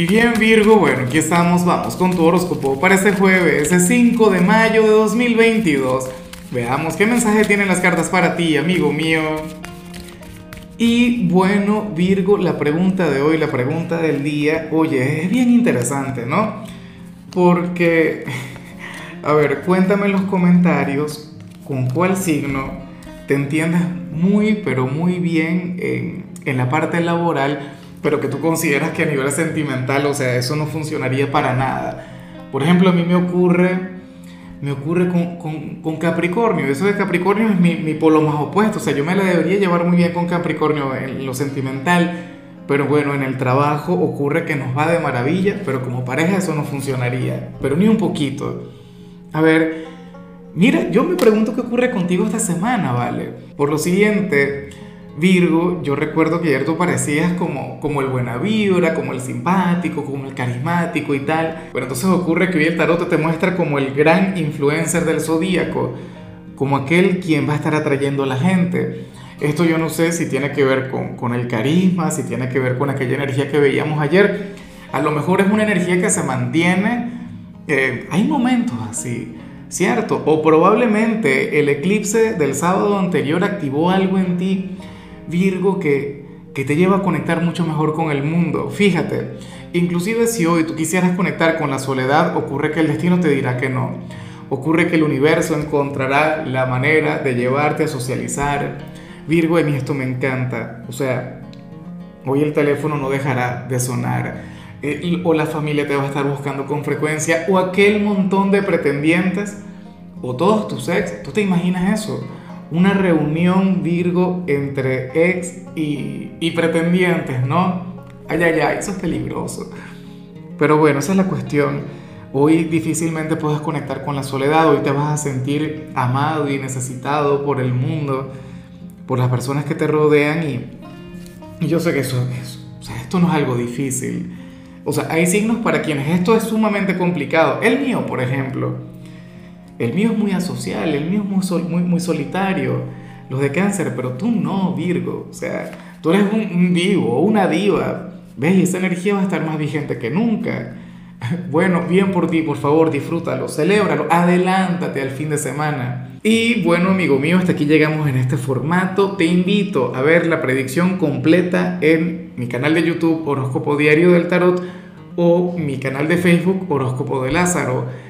Y bien Virgo, bueno, aquí estamos, vamos con tu horóscopo para este jueves, el 5 de mayo de 2022. Veamos qué mensaje tienen las cartas para ti, amigo mío. Y bueno, Virgo, la pregunta de hoy, la pregunta del día, oye, es bien interesante, ¿no? Porque, a ver, cuéntame en los comentarios con cuál signo te entiendes muy, pero muy bien en, en la parte laboral pero que tú consideras que a nivel sentimental, o sea, eso no funcionaría para nada. Por ejemplo, a mí me ocurre, me ocurre con, con, Capricornio. Eso de Capricornio es mi, mi, polo más opuesto. O sea, yo me la debería llevar muy bien con Capricornio en lo sentimental. Pero bueno, en el trabajo ocurre que nos va de maravilla, pero como pareja eso no funcionaría. Pero ni un poquito. A ver, mira, yo me pregunto qué ocurre contigo esta semana, ¿vale? Por lo siguiente, Virgo, yo recuerdo que ayer tú parecías como, como el buena vibra, como el simpático, como el carismático y tal. Pero entonces ocurre que hoy el tarot te muestra como el gran influencer del zodíaco, como aquel quien va a estar atrayendo a la gente. Esto yo no sé si tiene que ver con, con el carisma, si tiene que ver con aquella energía que veíamos ayer. A lo mejor es una energía que se mantiene. Eh, hay momentos así, ¿cierto? O probablemente el eclipse del sábado anterior activó algo en ti Virgo que, que te lleva a conectar mucho mejor con el mundo. Fíjate, inclusive si hoy tú quisieras conectar con la soledad, ocurre que el destino te dirá que no. Ocurre que el universo encontrará la manera de llevarte a socializar. Virgo, a mí esto me encanta. O sea, hoy el teléfono no dejará de sonar. Eh, o la familia te va a estar buscando con frecuencia. O aquel montón de pretendientes. O todos tus ex. ¿Tú te imaginas eso? Una reunión Virgo entre ex y, pretendientes, ¿no? Ay, ay, ay, eso es peligroso. Pero bueno, esa es la cuestión. Hoy difícilmente puedes conectar con la soledad, hoy te vas a sentir amado y necesitado por el mundo, por las personas que te rodean y, yo sé que eso, es, o sea, esto no es algo difícil. O sea, hay signos para quienes esto es sumamente complicado. El mío, por ejemplo, el mío es muy asocial, el mío es muy, muy, muy solitario. Los de cáncer, pero tú no, Virgo. O sea, tú eres un, un divo, una diva. ¿Ves? Y esa energía va a estar más vigente que nunca. Bueno, bien por ti, por favor, disfrútalo, celébralo, adelántate al fin de semana. Y bueno, amigo mío, hasta aquí llegamos en este formato. Te invito a ver la predicción completa en mi canal de YouTube Horóscopo Diario del Tarot o mi canal de Facebook Horóscopo de Lázaro.